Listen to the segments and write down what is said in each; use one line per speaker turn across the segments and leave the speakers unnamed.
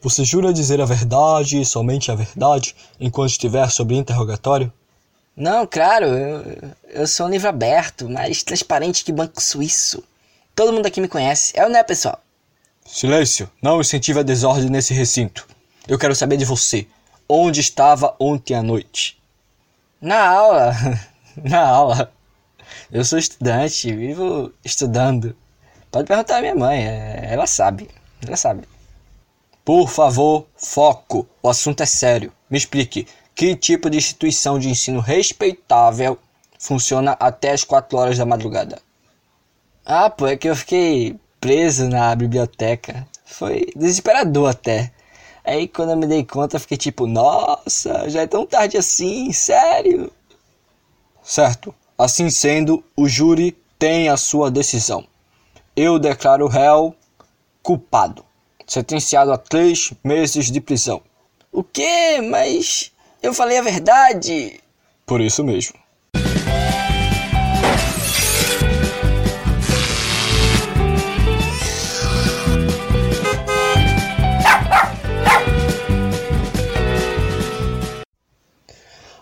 Você jura dizer a verdade e somente a verdade enquanto estiver sob interrogatório?
Não, claro, eu, eu sou um livro aberto, mais transparente que banco suíço. Todo mundo aqui me conhece, é ou não é, pessoal?
Silêncio, não incentive a desordem nesse recinto. Eu quero saber de você. Onde estava ontem à noite?
Na aula. Na aula. Eu sou estudante, vivo estudando. Pode perguntar à minha mãe, é, ela sabe. Ela sabe.
Por favor, foco. O assunto é sério. Me explique, que tipo de instituição de ensino respeitável funciona até as 4 horas da madrugada?
Ah, pô, é que eu fiquei preso na biblioteca. Foi desesperador até. Aí quando eu me dei conta, fiquei tipo, nossa, já é tão tarde assim, sério?
Certo. Assim sendo, o júri tem a sua decisão. Eu declaro o réu culpado, sentenciado a três meses de prisão.
O quê? Mas eu falei a verdade.
Por isso mesmo.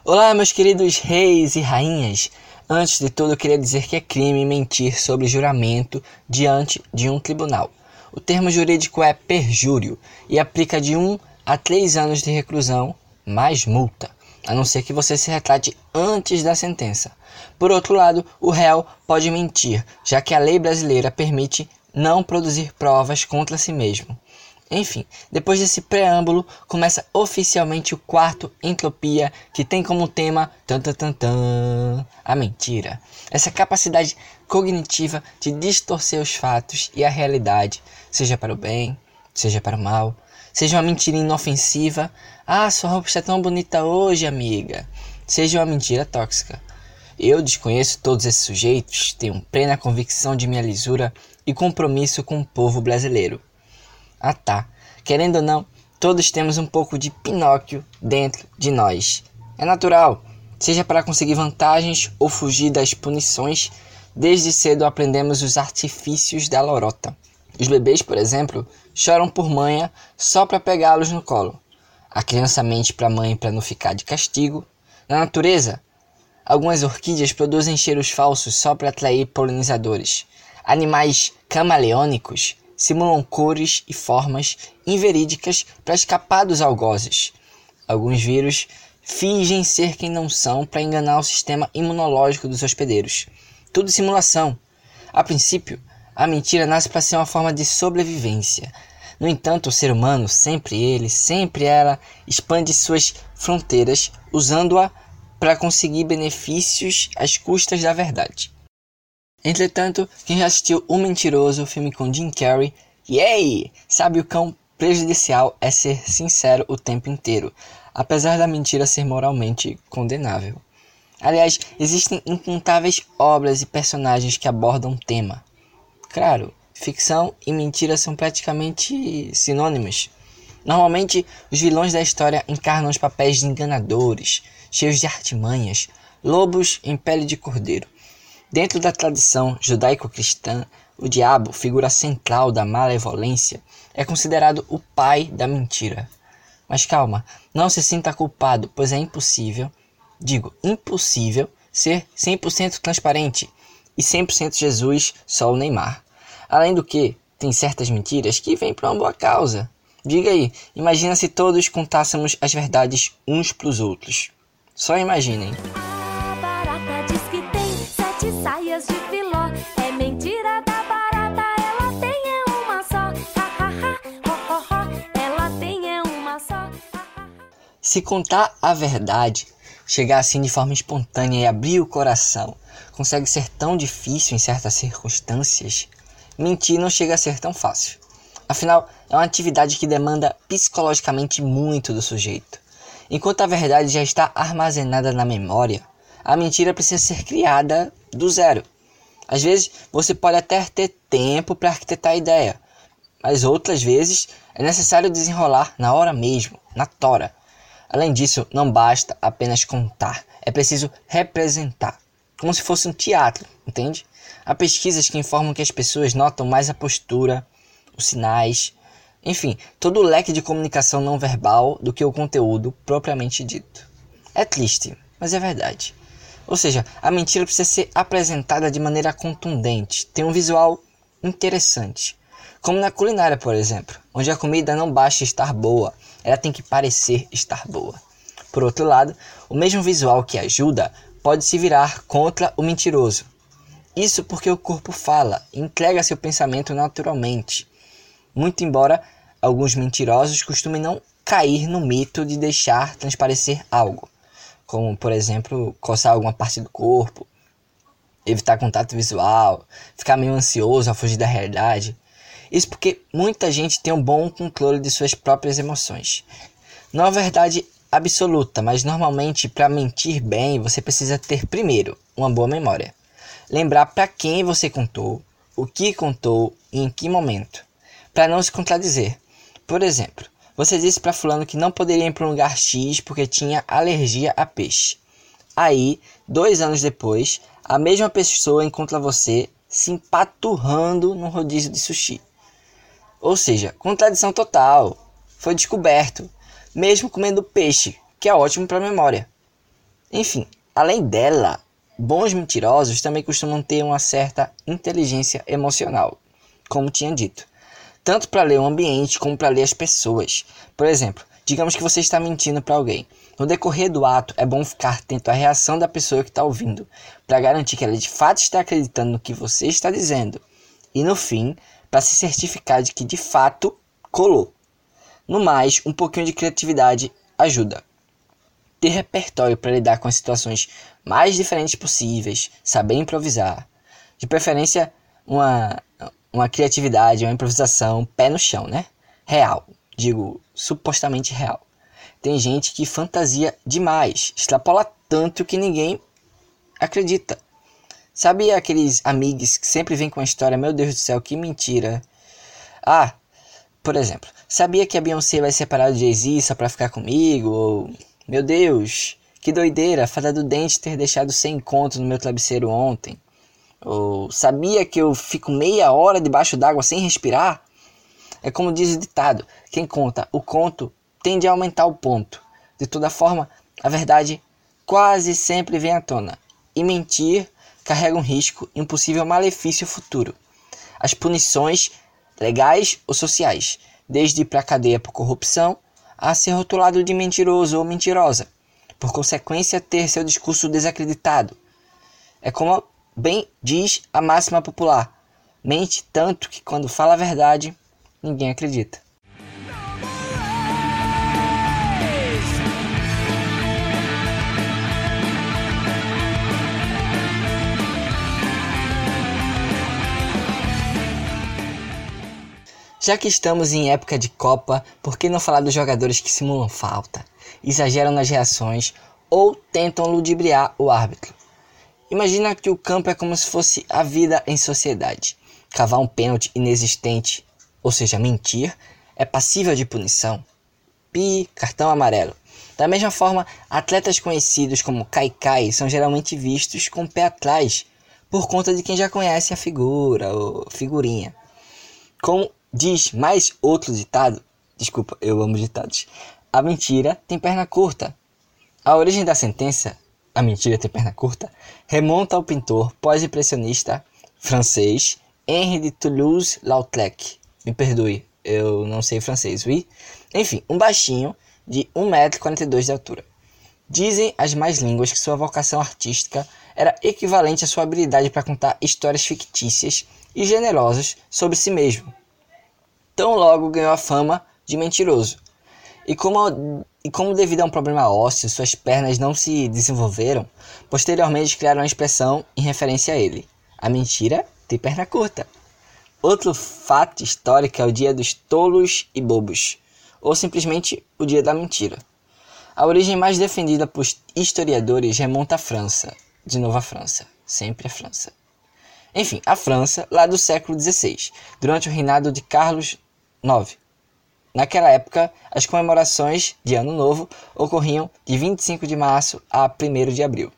Olá, meus queridos reis e rainhas. Antes de tudo, eu queria dizer que é crime mentir sobre juramento diante de um tribunal. O termo jurídico é perjúrio e aplica de 1 a 3 anos de reclusão mais multa, a não ser que você se retrate antes da sentença. Por outro lado, o réu pode mentir, já que a lei brasileira permite não produzir provas contra si mesmo. Enfim, depois desse preâmbulo, começa oficialmente o quarto Entropia, que tem como tema tan, tan, tan, a mentira. Essa capacidade cognitiva de distorcer os fatos e a realidade, seja para o bem, seja para o mal, seja uma mentira inofensiva. Ah, sua roupa está tão bonita hoje, amiga. Seja uma mentira tóxica. Eu desconheço todos esses sujeitos, tenho plena convicção de minha lisura e compromisso com o povo brasileiro. Ah tá, querendo ou não, todos temos um pouco de Pinóquio dentro de nós. É natural, seja para conseguir vantagens ou fugir das punições, desde cedo aprendemos os artifícios da lorota. Os bebês, por exemplo, choram por manha só para pegá-los no colo. A criança mente para a mãe para não ficar de castigo. Na natureza, algumas orquídeas produzem cheiros falsos só para atrair polinizadores. Animais camaleônicos simulam cores e formas inverídicas para escapar dos algozes. Alguns vírus fingem ser quem não são para enganar o sistema imunológico dos hospedeiros. Tudo simulação. A princípio, a mentira nasce para ser uma forma de sobrevivência. No entanto, o ser humano, sempre ele, sempre ela, expande suas fronteiras usando-a para conseguir benefícios às custas da verdade. Entretanto, quem já assistiu O Mentiroso, o filme com Jim Carrey, yay! Sabe o quão prejudicial é ser sincero o tempo inteiro, apesar da mentira ser moralmente condenável. Aliás, existem incontáveis obras e personagens que abordam o tema. Claro, ficção e mentira são praticamente sinônimos. Normalmente, os vilões da história encarnam os papéis de enganadores, cheios de artimanhas, lobos em pele de cordeiro. Dentro da tradição judaico-cristã, o diabo, figura central da malevolência, é considerado o pai da mentira. Mas calma, não se sinta culpado, pois é impossível, digo, impossível, ser 100% transparente e 100% Jesus, só o Neymar. Além do que, tem certas mentiras que vêm para uma boa causa. Diga aí, imagina se todos contássemos as verdades uns para os outros. Só imaginem. Se contar a verdade, chegar assim de forma espontânea e abrir o coração, consegue ser tão difícil em certas circunstâncias, mentir não chega a ser tão fácil. Afinal, é uma atividade que demanda psicologicamente muito do sujeito. Enquanto a verdade já está armazenada na memória, a mentira precisa ser criada do zero. Às vezes, você pode até ter tempo para arquitetar a ideia, mas outras vezes é necessário desenrolar na hora mesmo, na tora. Além disso, não basta apenas contar, é preciso representar, como se fosse um teatro, entende? Há pesquisas que informam que as pessoas notam mais a postura, os sinais Enfim, todo o leque de comunicação não verbal do que o conteúdo propriamente dito. É triste, mas é verdade. Ou seja, a mentira precisa ser apresentada de maneira contundente, tem um visual interessante. Como na culinária, por exemplo, onde a comida não basta estar boa, ela tem que parecer estar boa. Por outro lado, o mesmo visual que ajuda pode se virar contra o mentiroso. Isso porque o corpo fala, entrega seu pensamento naturalmente. Muito embora alguns mentirosos costumem não cair no mito de deixar transparecer algo como por exemplo coçar alguma parte do corpo, evitar contato visual, ficar meio ansioso a fugir da realidade. Isso porque muita gente tem um bom controle de suas próprias emoções. Não é verdade absoluta, mas normalmente para mentir bem você precisa ter primeiro uma boa memória. Lembrar para quem você contou, o que contou e em que momento, para não se contradizer. Por exemplo, você disse para fulano que não poderia ir para um lugar X porque tinha alergia a peixe. Aí, dois anos depois, a mesma pessoa encontra você se empaturrando num rodízio de sushi. Ou seja, contradição total. Foi descoberto, mesmo comendo peixe, que é ótimo para a memória. Enfim, além dela, bons mentirosos também costumam ter uma certa inteligência emocional, como tinha dito tanto para ler o ambiente como para ler as pessoas. Por exemplo, digamos que você está mentindo para alguém. No decorrer do ato, é bom ficar atento à reação da pessoa que está ouvindo, para garantir que ela de fato está acreditando no que você está dizendo. E no fim, para se certificar de que de fato colou. No mais, um pouquinho de criatividade ajuda. Ter repertório para lidar com as situações mais diferentes possíveis, saber improvisar. De preferência, uma uma criatividade, uma improvisação, pé no chão, né? Real, digo, supostamente real. Tem gente que fantasia demais, extrapola tanto que ninguém acredita. Sabe aqueles amigos que sempre vêm com a história, meu Deus do céu, que mentira. Ah, por exemplo, sabia que a Beyoncé vai separar do Jay-Z só pra ficar comigo? Ou, meu Deus, que doideira, fada do dente ter deixado sem encontro no meu travesseiro ontem. Ou sabia que eu fico meia hora debaixo d'água sem respirar? É como diz o ditado: quem conta o conto tende a aumentar o ponto. De toda forma, a verdade quase sempre vem à tona. E mentir carrega um risco e um possível malefício futuro. As punições, legais ou sociais, desde ir para a cadeia por corrupção a ser rotulado de mentiroso ou mentirosa, por consequência ter seu discurso desacreditado. É como Bem diz a máxima popular: mente tanto que quando fala a verdade, ninguém acredita. Já que estamos em época de Copa, por que não falar dos jogadores que simulam falta, exageram nas reações ou tentam ludibriar o árbitro? Imagina que o campo é como se fosse a vida em sociedade. Cavar um pênalti inexistente, ou seja, mentir, é passível de punição. Pi, cartão amarelo. Da mesma forma, atletas conhecidos como Kaikai são geralmente vistos com o pé atrás, por conta de quem já conhece a figura ou figurinha. Como diz mais outro ditado, desculpa, eu amo ditados, a mentira tem perna curta. A origem da sentença a Mentira Tem Perna Curta, remonta ao pintor pós-impressionista francês Henri de Toulouse-Lautrec. Me perdoe, eu não sei francês, oui? Enfim, um baixinho de 1,42m de altura. Dizem as mais línguas que sua vocação artística era equivalente à sua habilidade para contar histórias fictícias e generosas sobre si mesmo. Tão logo ganhou a fama de mentiroso. E como e como devido a um problema ósseo, suas pernas não se desenvolveram, posteriormente criaram a expressão em referência a ele. A mentira tem perna curta. Outro fato histórico é o dia dos tolos e bobos, ou simplesmente o dia da mentira. A origem mais defendida por historiadores remonta à França, de novo a França, sempre a França. Enfim, a França, lá do século XVI, durante o reinado de Carlos IX. Naquela época, as comemorações de Ano Novo ocorriam de 25 de março a 1 de abril.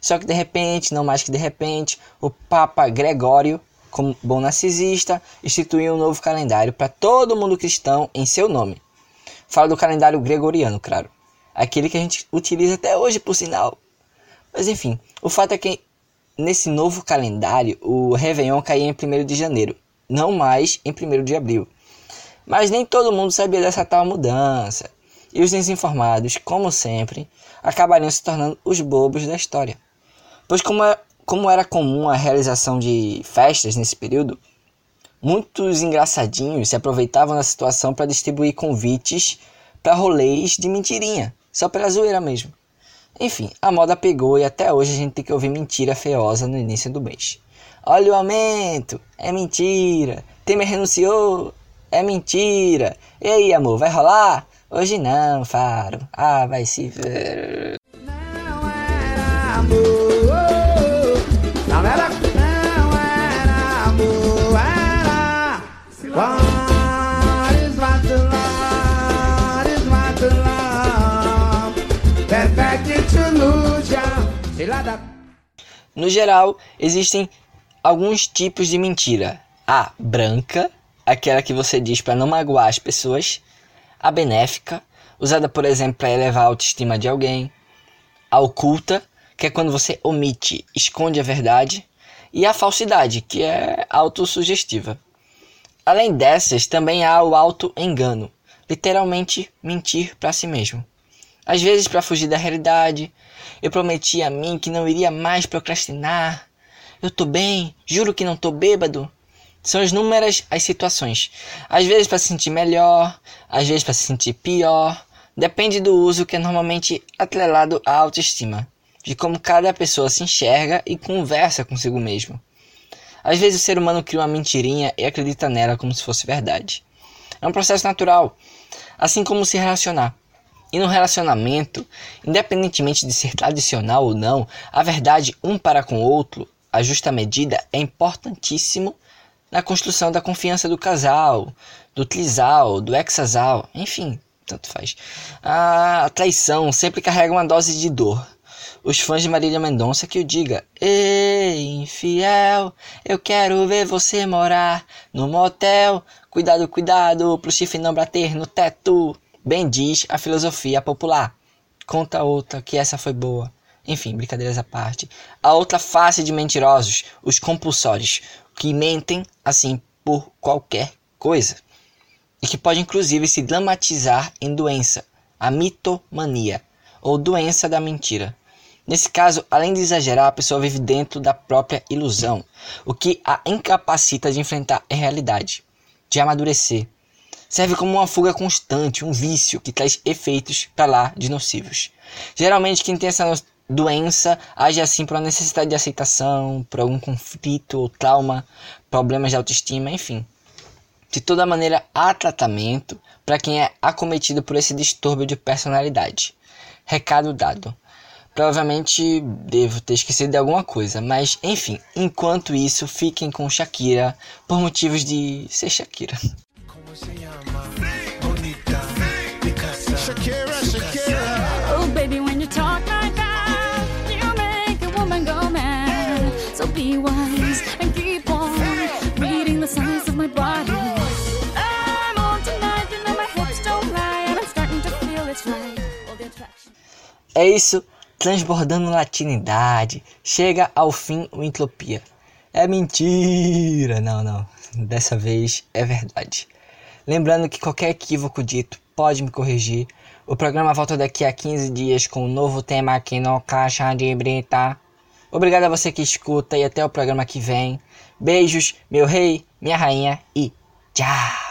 Só que de repente, não mais que de repente, o Papa Gregório como bom narcisista, instituiu um novo calendário para todo mundo cristão em seu nome. Fala do calendário gregoriano, claro. Aquele que a gente utiliza até hoje, por sinal. Mas enfim, o fato é que nesse novo calendário o Réveillon caía em 1 de janeiro, não mais em 1 de abril. Mas nem todo mundo sabia dessa tal mudança. E os desinformados, como sempre, acabariam se tornando os bobos da história. Pois, como, é, como era comum a realização de festas nesse período, muitos engraçadinhos se aproveitavam da situação para distribuir convites para rolês de mentirinha, só pela zoeira mesmo. Enfim, a moda pegou e até hoje a gente tem que ouvir mentira feiosa no início do mês. Olha o aumento, é mentira. Temer renunciou, é mentira. E aí, amor, vai rolar? Hoje não, Faro. Ah, vai se ver. Não era amor. Não era, não era amor. Era. What to love? Perfect illusion. Sei lá da... No geral, existem alguns tipos de mentira. A branca, aquela que você diz para não magoar as pessoas a benéfica, usada por exemplo para elevar a autoestima de alguém, a oculta, que é quando você omite, esconde a verdade, e a falsidade, que é autossugestiva. Além dessas, também há o auto-engano, literalmente mentir para si mesmo. Às vezes para fugir da realidade, eu prometi a mim que não iria mais procrastinar. Eu tô bem, juro que não tô bêbado. São inúmeras as situações. Às vezes para se sentir melhor, às vezes para se sentir pior. Depende do uso que é normalmente atrelado à autoestima, de como cada pessoa se enxerga e conversa consigo mesmo. Às vezes o ser humano cria uma mentirinha e acredita nela como se fosse verdade. É um processo natural, assim como se relacionar. E no relacionamento, independentemente de ser tradicional ou não, a verdade um para com o outro, a justa medida, é importantíssimo na construção da confiança do casal, do trisal, do hexasal, enfim, tanto faz. A traição sempre carrega uma dose de dor. Os fãs de Marília Mendonça que o diga: Ei, infiel, eu quero ver você morar no motel. Cuidado, cuidado, pro chifre não bater no teto. Bem diz a filosofia popular. Conta outra que essa foi boa. Enfim, brincadeiras à parte. A outra face de mentirosos, os compulsórios, que mentem assim por qualquer coisa. E que pode inclusive se dramatizar em doença, a mitomania, ou doença da mentira. Nesse caso, além de exagerar, a pessoa vive dentro da própria ilusão, o que a incapacita de enfrentar a realidade, de amadurecer. Serve como uma fuga constante, um vício que traz efeitos para lá de nocivos. Geralmente, quem tem essa doença age assim por uma necessidade de aceitação, por algum conflito ou trauma, problemas de autoestima, enfim. De toda maneira, há tratamento para quem é acometido por esse distúrbio de personalidade. Recado dado. Provavelmente devo ter esquecido de alguma coisa, mas enfim, enquanto isso, fiquem com Shakira por motivos de ser Shakira. É isso transbordando latinidade, chega ao fim o entropia. É mentira! Não, não. Dessa vez é verdade. Lembrando que qualquer equívoco dito pode me corrigir. O programa volta daqui a 15 dias com um novo tema aqui no Caixa de Brita. Obrigado a você que escuta e até o programa que vem. Beijos, meu rei, minha rainha e tchau!